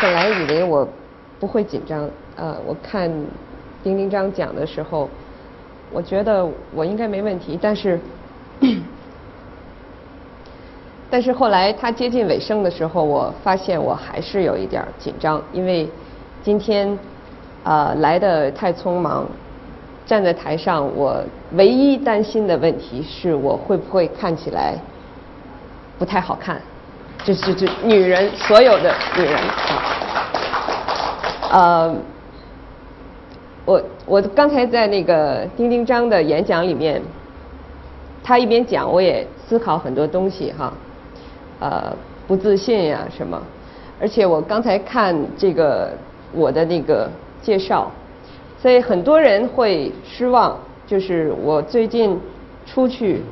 本来以为我不会紧张，呃，我看丁丁章讲的时候，我觉得我应该没问题，但是，但是后来他接近尾声的时候，我发现我还是有一点紧张，因为今天呃来的太匆忙，站在台上，我唯一担心的问题是我会不会看起来不太好看。就是这女人，所有的女人。啊，呃，我我刚才在那个丁丁章的演讲里面，他一边讲，我也思考很多东西哈，呃，不自信呀什么，而且我刚才看这个我的那个介绍，所以很多人会失望，就是我最近出去，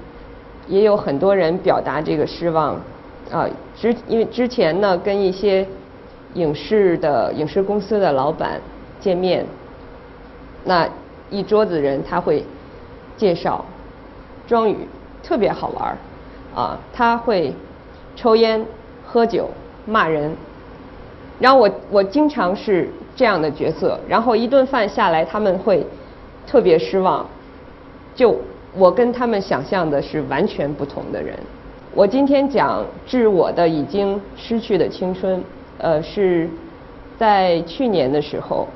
也有很多人表达这个失望。啊，之因为之前呢，跟一些影视的影视公司的老板见面，那一桌子人他会介绍庄宇特别好玩儿啊，他会抽烟、喝酒、骂人，然后我我经常是这样的角色，然后一顿饭下来他们会特别失望，就我跟他们想象的是完全不同的人。我今天讲致我的已经失去的青春，呃，是在去年的时候，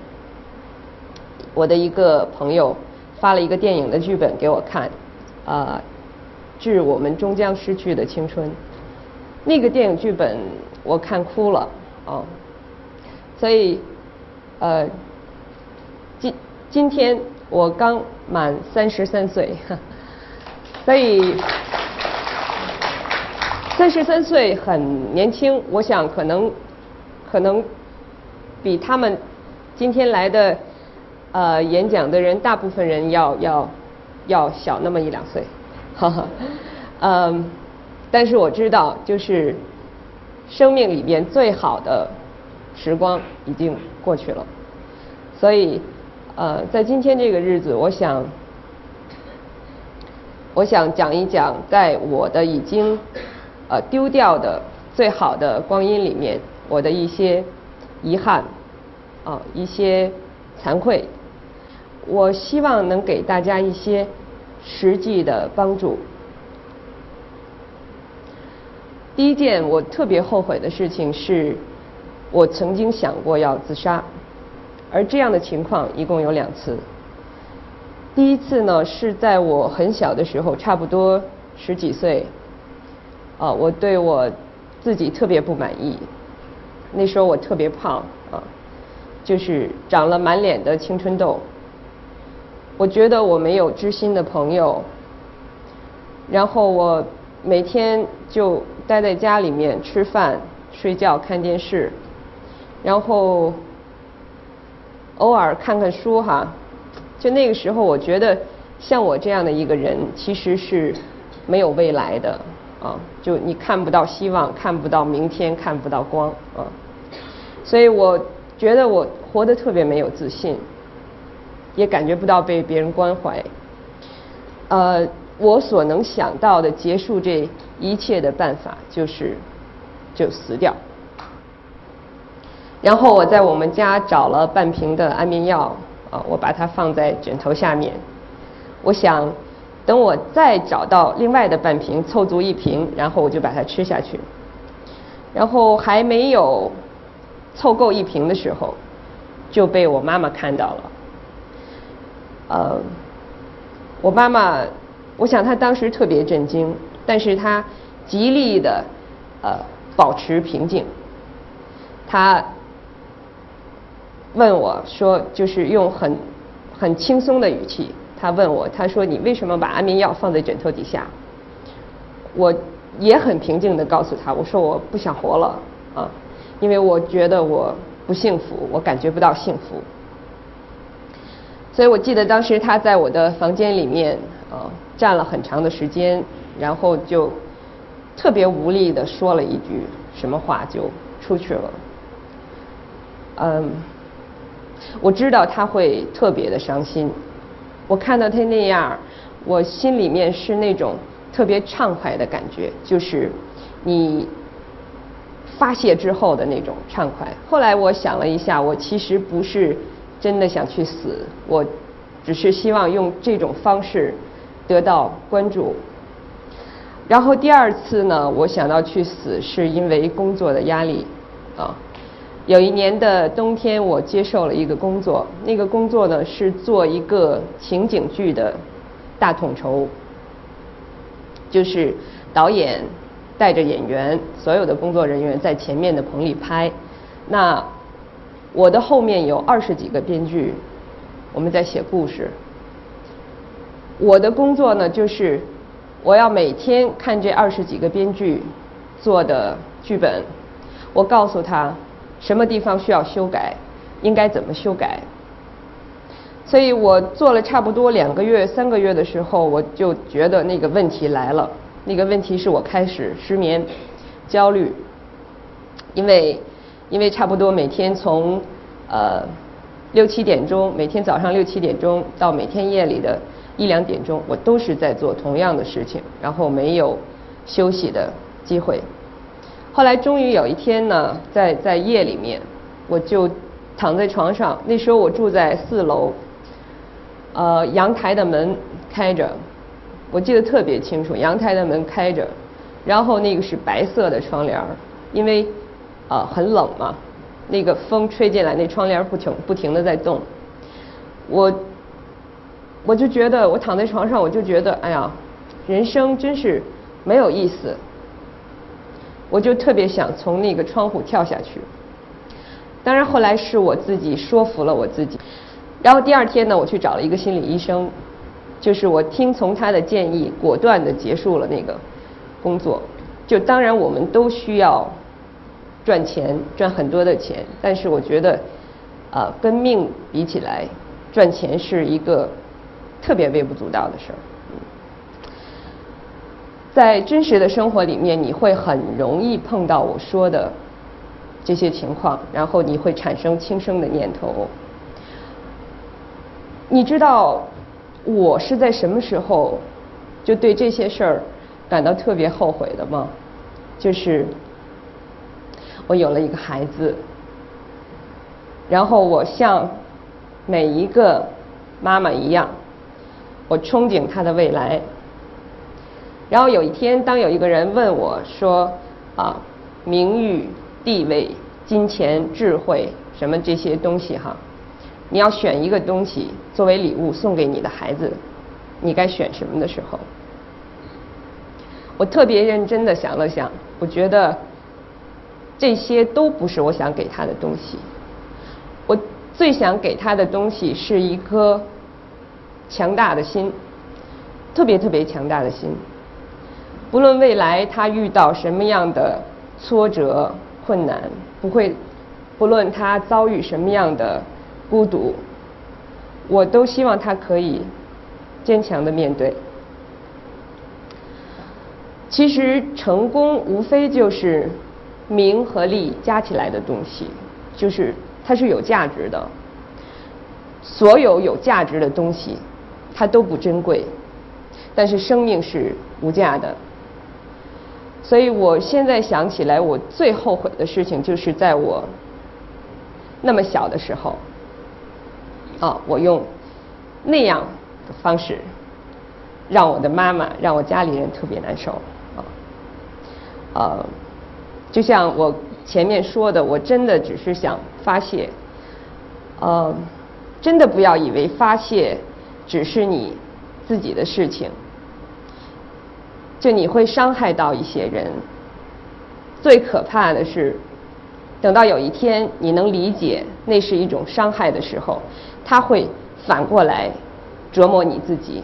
我的一个朋友发了一个电影的剧本给我看，啊，致我们终将失去的青春。那个电影剧本我看哭了，啊，所以，呃，今今天我刚满三十三岁，所以。三十三岁很年轻，我想可能可能比他们今天来的呃演讲的人大部分人要要要小那么一两岁，哈哈，嗯，但是我知道，就是生命里面最好的时光已经过去了，所以呃，在今天这个日子，我想我想讲一讲，在我的已经。呃，丢掉的最好的光阴里面，我的一些遗憾，啊，一些惭愧，我希望能给大家一些实际的帮助。第一件我特别后悔的事情是，我曾经想过要自杀，而这样的情况一共有两次。第一次呢是在我很小的时候，差不多十几岁。啊，我对我自己特别不满意。那时候我特别胖啊，就是长了满脸的青春痘。我觉得我没有知心的朋友，然后我每天就待在家里面吃饭、睡觉、看电视，然后偶尔看看书哈。就那个时候，我觉得像我这样的一个人，其实是没有未来的。啊，就你看不到希望，看不到明天，看不到光啊，所以我觉得我活得特别没有自信，也感觉不到被别人关怀。呃，我所能想到的结束这一切的办法就是就死掉。然后我在我们家找了半瓶的安眠药啊，我把它放在枕头下面，我想。等我再找到另外的半瓶，凑足一瓶，然后我就把它吃下去。然后还没有凑够一瓶的时候，就被我妈妈看到了。呃，我妈妈，我想她当时特别震惊，但是她极力的呃保持平静。她问我说，就是用很很轻松的语气。他问我，他说：“你为什么把安眠药放在枕头底下？”我也很平静的告诉他：“我说我不想活了啊，因为我觉得我不幸福，我感觉不到幸福。”所以我记得当时他在我的房间里面啊站了很长的时间，然后就特别无力的说了一句什么话就出去了。嗯，我知道他会特别的伤心。我看到他那样，我心里面是那种特别畅快的感觉，就是你发泄之后的那种畅快。后来我想了一下，我其实不是真的想去死，我只是希望用这种方式得到关注。然后第二次呢，我想到去死是因为工作的压力啊。有一年的冬天，我接受了一个工作，那个工作呢是做一个情景剧的大统筹，就是导演带着演员，所有的工作人员在前面的棚里拍。那我的后面有二十几个编剧，我们在写故事。我的工作呢，就是我要每天看这二十几个编剧做的剧本，我告诉他。什么地方需要修改，应该怎么修改？所以我做了差不多两个月、三个月的时候，我就觉得那个问题来了。那个问题是我开始失眠、焦虑，因为因为差不多每天从呃六七点钟，每天早上六七点钟到每天夜里的一两点钟，我都是在做同样的事情，然后没有休息的机会。后来终于有一天呢，在在夜里面，我就躺在床上。那时候我住在四楼，呃，阳台的门开着，我记得特别清楚，阳台的门开着，然后那个是白色的窗帘因为啊很冷嘛，那个风吹进来，那窗帘不停不停的在动。我我就觉得，我躺在床上，我就觉得，哎呀，人生真是没有意思。我就特别想从那个窗户跳下去，当然后来是我自己说服了我自己，然后第二天呢，我去找了一个心理医生，就是我听从他的建议，果断的结束了那个工作。就当然我们都需要赚钱，赚很多的钱，但是我觉得，啊，跟命比起来，赚钱是一个特别微不足道的事儿。在真实的生活里面，你会很容易碰到我说的这些情况，然后你会产生轻生的念头。你知道我是在什么时候就对这些事儿感到特别后悔的吗？就是我有了一个孩子，然后我像每一个妈妈一样，我憧憬他的未来。然后有一天，当有一个人问我说：“啊，名誉、地位、金钱、智慧，什么这些东西哈，你要选一个东西作为礼物送给你的孩子，你该选什么的时候？”我特别认真的想了想，我觉得这些都不是我想给他的东西。我最想给他的东西是一颗强大的心，特别特别强大的心。不论未来他遇到什么样的挫折困难，不会，不论他遭遇什么样的孤独，我都希望他可以坚强的面对。其实成功无非就是名和利加起来的东西，就是它是有价值的。所有有价值的东西，它都不珍贵，但是生命是无价的。所以我现在想起来，我最后悔的事情就是在我那么小的时候，啊，我用那样的方式让我的妈妈、让我家里人特别难受，啊，呃，就像我前面说的，我真的只是想发泄，呃，真的不要以为发泄只是你自己的事情。就你会伤害到一些人，最可怕的是，等到有一天你能理解那是一种伤害的时候，他会反过来折磨你自己。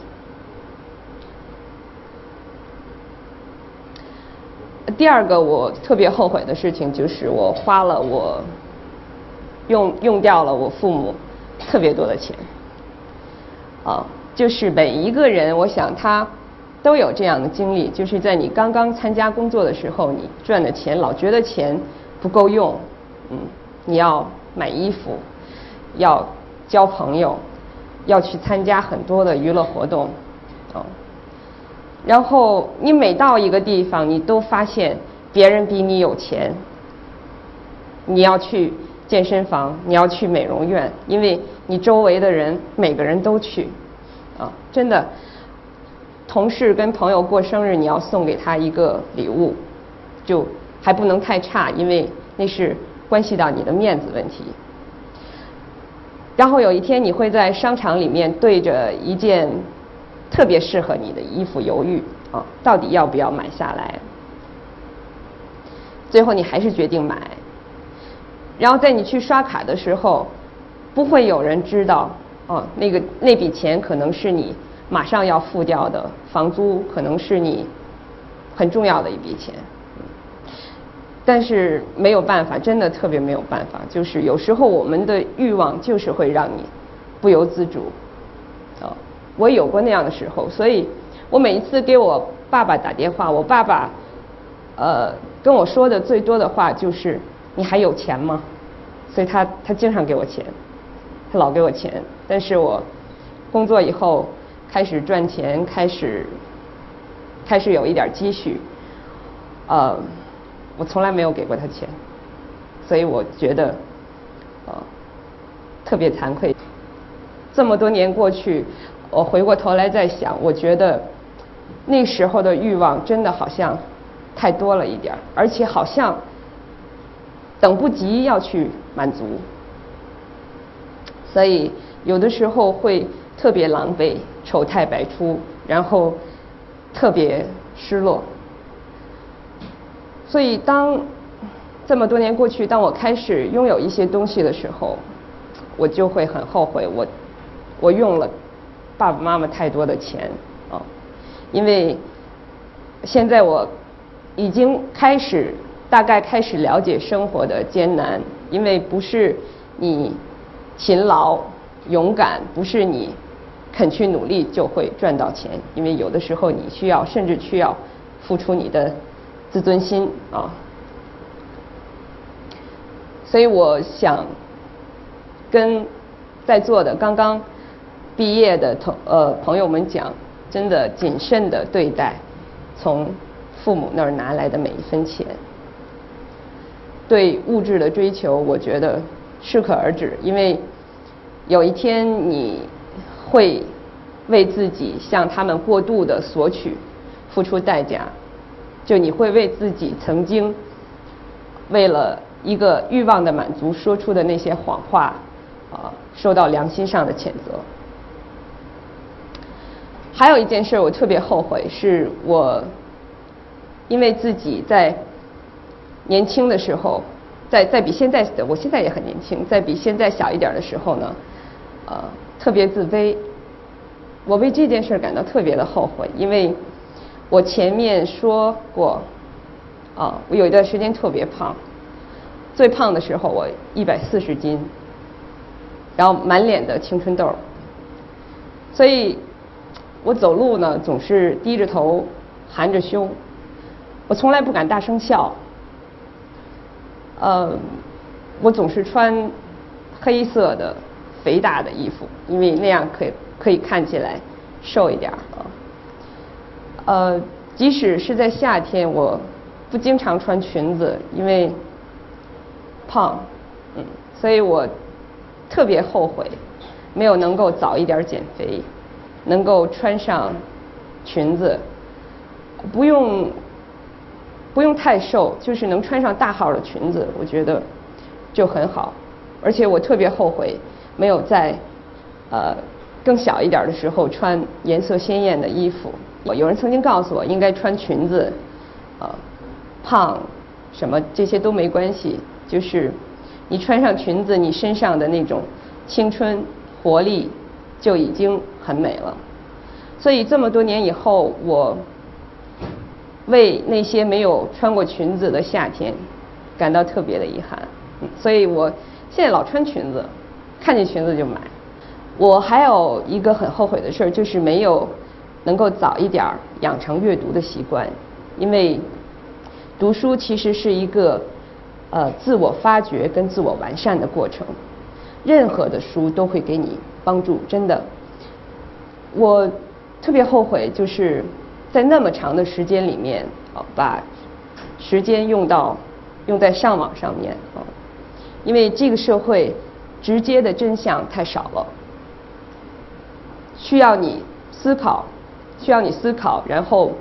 第二个我特别后悔的事情就是我花了我用用掉了我父母特别多的钱，啊，就是每一个人，我想他。都有这样的经历，就是在你刚刚参加工作的时候，你赚的钱老觉得钱不够用，嗯，你要买衣服，要交朋友，要去参加很多的娱乐活动，哦，然后你每到一个地方，你都发现别人比你有钱，你要去健身房，你要去美容院，因为你周围的人每个人都去，啊，真的，同事跟朋友过生日，你要送给他一个礼物，就还不能太差，因为那是关系到你的面子问题。然后有一天你会在商场里面对着一件特别适合你的衣服犹豫啊，到底要不要买下来？最后你还是决定买。然后在你去刷卡的时候，不会有人知道啊，那个那笔钱可能是你马上要付掉的房租，可能是你很重要的一笔钱。但是没有办法，真的特别没有办法。就是有时候我们的欲望就是会让你不由自主。啊，我有过那样的时候，所以我每一次给我爸爸打电话，我爸爸呃跟我说的最多的话就是“你还有钱吗？”所以他他经常给我钱，他老给我钱。但是我工作以后开始赚钱，开始开始有一点积蓄，呃。我从来没有给过他钱，所以我觉得，呃，特别惭愧。这么多年过去，我回过头来再想，我觉得那时候的欲望真的好像太多了一点，而且好像等不及要去满足，所以有的时候会特别狼狈、丑态百出，然后特别失落。所以，当这么多年过去，当我开始拥有一些东西的时候，我就会很后悔，我我用了爸爸妈妈太多的钱啊，因为现在我已经开始大概开始了解生活的艰难，因为不是你勤劳勇敢，不是你肯去努力就会赚到钱，因为有的时候你需要甚至需要付出你的。自尊心啊，所以我想跟在座的刚刚毕业的同呃朋友们讲，真的谨慎的对待从父母那儿拿来的每一分钱。对物质的追求，我觉得适可而止，因为有一天你会为自己向他们过度的索取付出代价。就你会为自己曾经为了一个欲望的满足说出的那些谎话啊，受到良心上的谴责。还有一件事我特别后悔，是我因为自己在年轻的时候，在在比现在的我现在也很年轻，在比现在小一点的时候呢，呃，特别自卑。我为这件事感到特别的后悔，因为。我前面说过，啊，我有一段时间特别胖，最胖的时候我一百四十斤，然后满脸的青春痘，所以，我走路呢总是低着头，含着胸，我从来不敢大声笑，呃，我总是穿黑色的肥大的衣服，因为那样可以可以看起来瘦一点啊。呃，即使是在夏天，我不经常穿裙子，因为胖，嗯，所以我特别后悔没有能够早一点减肥，能够穿上裙子，不用不用太瘦，就是能穿上大号的裙子，我觉得就很好。而且我特别后悔没有在呃更小一点的时候穿颜色鲜艳的衣服。有人曾经告诉我，应该穿裙子，呃，胖，什么这些都没关系，就是你穿上裙子，你身上的那种青春活力就已经很美了。所以这么多年以后，我为那些没有穿过裙子的夏天感到特别的遗憾。所以我现在老穿裙子，看见裙子就买。我还有一个很后悔的事儿，就是没有。能够早一点儿养成阅读的习惯，因为读书其实是一个呃自我发掘跟自我完善的过程。任何的书都会给你帮助，真的。我特别后悔，就是在那么长的时间里面，啊，把时间用到用在上网上面，啊，因为这个社会直接的真相太少了，需要你思考，需要你思考，然后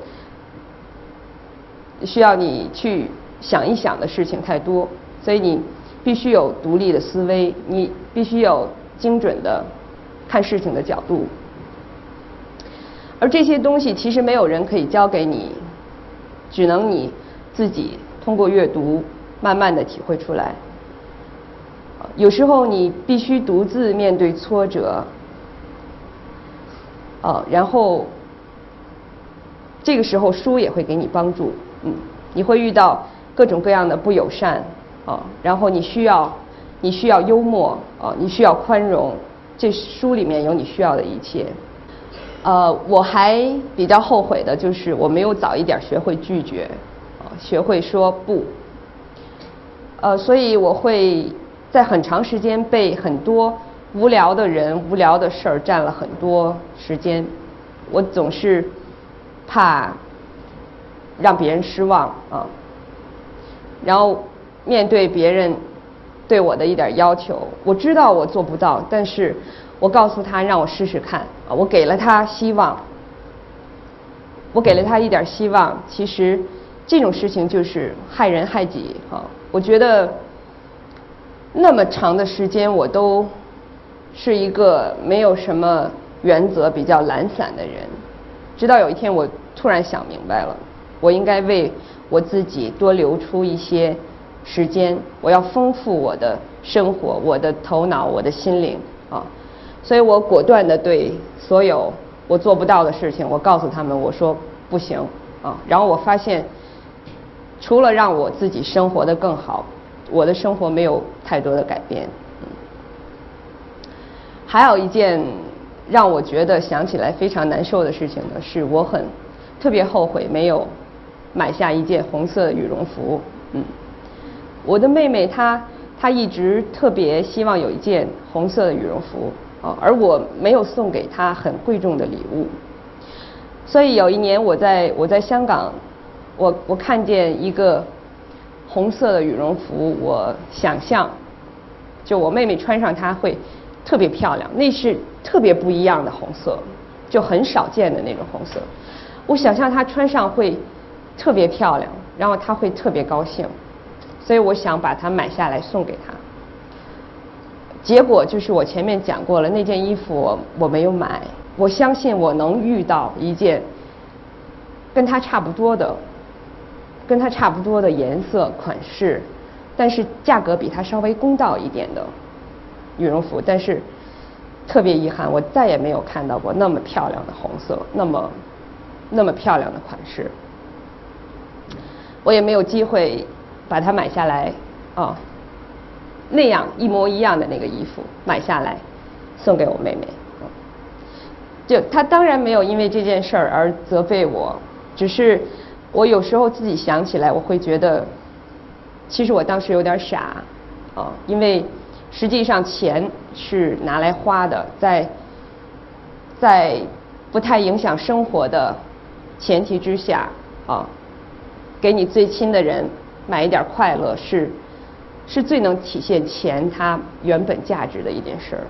需要你去想一想的事情太多，所以你必须有独立的思维，你必须有精准的看事情的角度，而这些东西其实没有人可以教给你，只能你自己通过阅读慢慢的体会出来。有时候你必须独自面对挫折，呃，然后这个时候书也会给你帮助，嗯，你会遇到各种各样的不友善，啊，然后你需要你需要幽默，啊，你需要宽容，这书里面有你需要的一切。呃，我还比较后悔的就是我没有早一点学会拒绝，啊，学会说不，呃，所以我会。在很长时间被很多无聊的人、无聊的事儿占了很多时间，我总是怕让别人失望啊。然后面对别人对我的一点要求，我知道我做不到，但是我告诉他让我试试看啊，我给了他希望，我给了他一点希望。其实这种事情就是害人害己啊，我觉得。那么长的时间，我都是一个没有什么原则、比较懒散的人。直到有一天，我突然想明白了，我应该为我自己多留出一些时间，我要丰富我的生活、我的头脑、我的心灵啊！所以我果断的对所有我做不到的事情，我告诉他们，我说不行啊！然后我发现，除了让我自己生活的更好。我的生活没有太多的改变，嗯还有一件让我觉得想起来非常难受的事情呢，是我很特别后悔没有买下一件红色的羽绒服。嗯，我的妹妹她她一直特别希望有一件红色的羽绒服，啊，而我没有送给她很贵重的礼物，所以有一年我在我在香港，我我看见一个。红色的羽绒服，我想象，就我妹妹穿上它会特别漂亮。那是特别不一样的红色，就很少见的那种红色。我想象她穿上会特别漂亮，然后她会特别高兴，所以我想把它买下来送给她。结果就是我前面讲过了，那件衣服我没有买。我相信我能遇到一件跟她差不多的。跟它差不多的颜色款式，但是价格比它稍微公道一点的羽绒服，但是特别遗憾，我再也没有看到过那么漂亮的红色，那么那么漂亮的款式，我也没有机会把它买下来啊，那样一模一样的那个衣服买下来送给我妹妹，就她当然没有因为这件事儿而责备我，只是。我有时候自己想起来，我会觉得，其实我当时有点傻，啊，因为实际上钱是拿来花的，在在不太影响生活的前提之下，啊，给你最亲的人买一点快乐，是是最能体现钱它原本价值的一件事儿。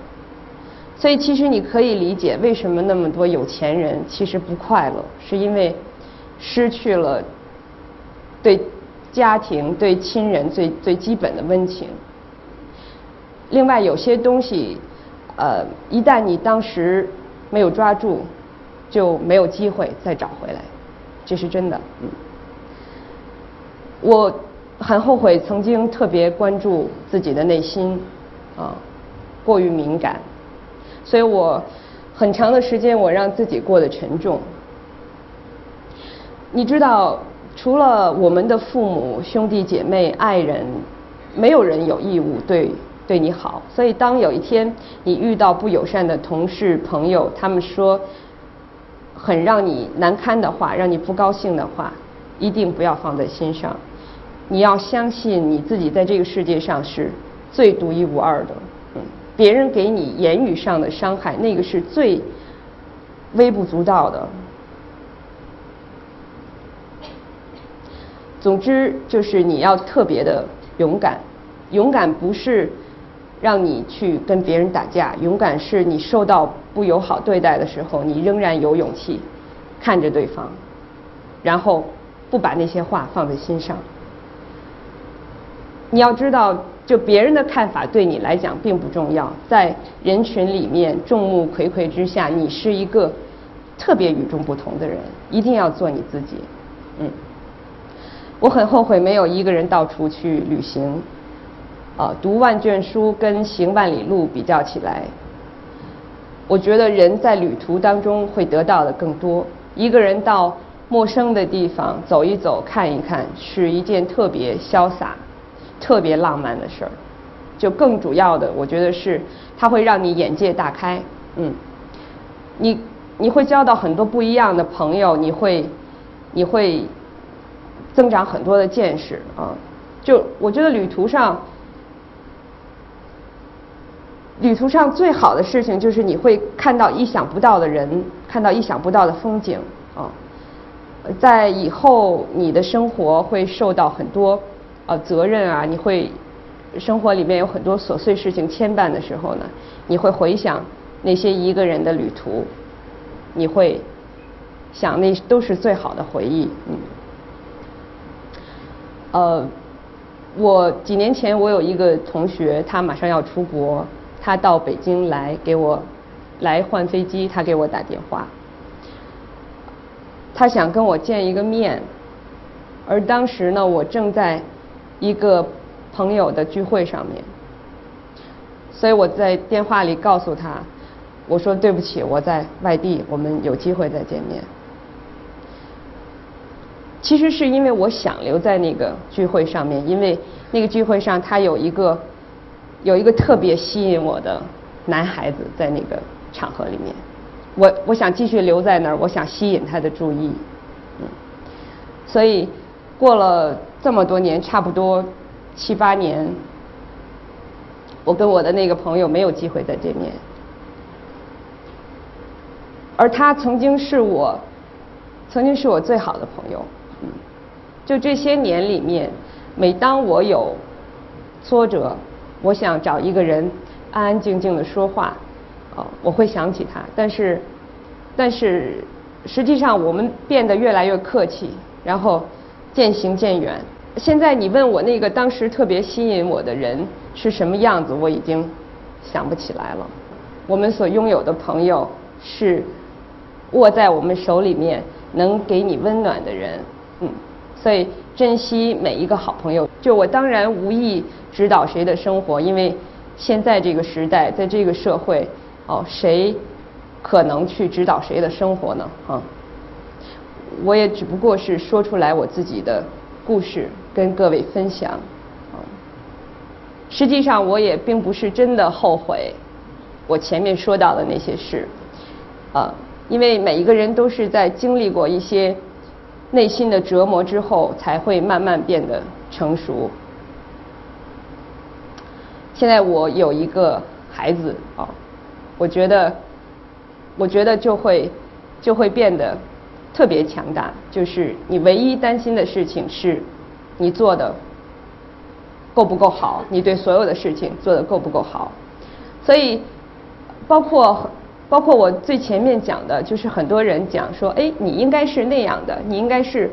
所以其实你可以理解为什么那么多有钱人其实不快乐，是因为。失去了对家庭、对亲人最最基本的温情。另外，有些东西，呃，一旦你当时没有抓住，就没有机会再找回来，这是真的。嗯，我很后悔曾经特别关注自己的内心，啊，过于敏感，所以我很长的时间我让自己过得沉重。你知道，除了我们的父母、兄弟姐妹、爱人，没有人有义务对对你好。所以，当有一天你遇到不友善的同事、朋友，他们说很让你难堪的话，让你不高兴的话，一定不要放在心上。你要相信你自己在这个世界上是最独一无二的。嗯，别人给你言语上的伤害，那个是最微不足道的。总之，就是你要特别的勇敢，勇敢不是让你去跟别人打架，勇敢是你受到不友好对待的时候，你仍然有勇气看着对方，然后不把那些话放在心上。你要知道，就别人的看法对你来讲并不重要，在人群里面众目睽睽之下，你是一个特别与众不同的人，一定要做你自己。嗯，我很后悔没有一个人到处去旅行，啊，读万卷书跟行万里路比较起来，我觉得人在旅途当中会得到的更多。一个人到陌生的地方走一走、看一看，是一件特别潇洒。特别浪漫的事儿，就更主要的，我觉得是它会让你眼界大开，嗯，你你会交到很多不一样的朋友，你会你会增长很多的见识啊。就我觉得旅途上，旅途上最好的事情就是你会看到意想不到的人，看到意想不到的风景啊。在以后你的生活会受到很多。呃，责任啊，你会生活里面有很多琐碎事情牵绊的时候呢，你会回想那些一个人的旅途，你会想那都是最好的回忆，嗯。呃，我几年前我有一个同学，他马上要出国，他到北京来给我来换飞机，他给我打电话，他想跟我见一个面，而当时呢，我正在。一个朋友的聚会上面，所以我在电话里告诉他，我说对不起，我在外地，我们有机会再见面。其实是因为我想留在那个聚会上面，因为那个聚会上他有一个有一个特别吸引我的男孩子在那个场合里面，我我想继续留在那儿，我想吸引他的注意，嗯，所以过了。这么多年，差不多七八年，我跟我的那个朋友没有机会再见面，而他曾经是我，曾经是我最好的朋友。就这些年里面，每当我有挫折，我想找一个人安安静静的说话，哦，我会想起他。但是，但是实际上我们变得越来越客气，然后。渐行渐远。现在你问我那个当时特别吸引我的人是什么样子，我已经想不起来了。我们所拥有的朋友是握在我们手里面能给你温暖的人，嗯，所以珍惜每一个好朋友。就我当然无意指导谁的生活，因为现在这个时代，在这个社会，哦，谁可能去指导谁的生活呢？啊？我也只不过是说出来我自己的故事，跟各位分享。啊，实际上我也并不是真的后悔我前面说到的那些事，啊，因为每一个人都是在经历过一些内心的折磨之后，才会慢慢变得成熟。现在我有一个孩子啊，我觉得，我觉得就会就会变得。特别强大，就是你唯一担心的事情是，你做的够不够好？你对所有的事情做的够不够好？所以，包括包括我最前面讲的，就是很多人讲说，哎，你应该是那样的，你应该是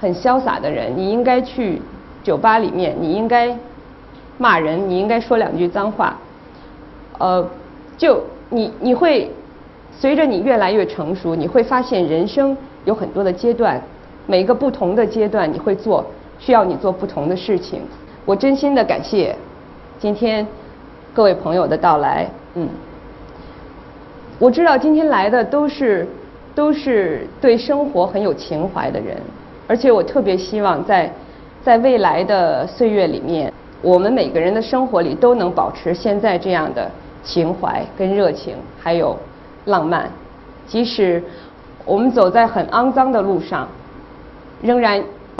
很潇洒的人，你应该去酒吧里面，你应该骂人，你应该说两句脏话。呃，就你你会。随着你越来越成熟，你会发现人生有很多的阶段，每一个不同的阶段你会做需要你做不同的事情。我真心的感谢今天各位朋友的到来，嗯，我知道今天来的都是都是对生活很有情怀的人，而且我特别希望在在未来的岁月里面，我们每个人的生活里都能保持现在这样的情怀跟热情，还有。浪漫，即使我们走在很肮脏的路上，仍然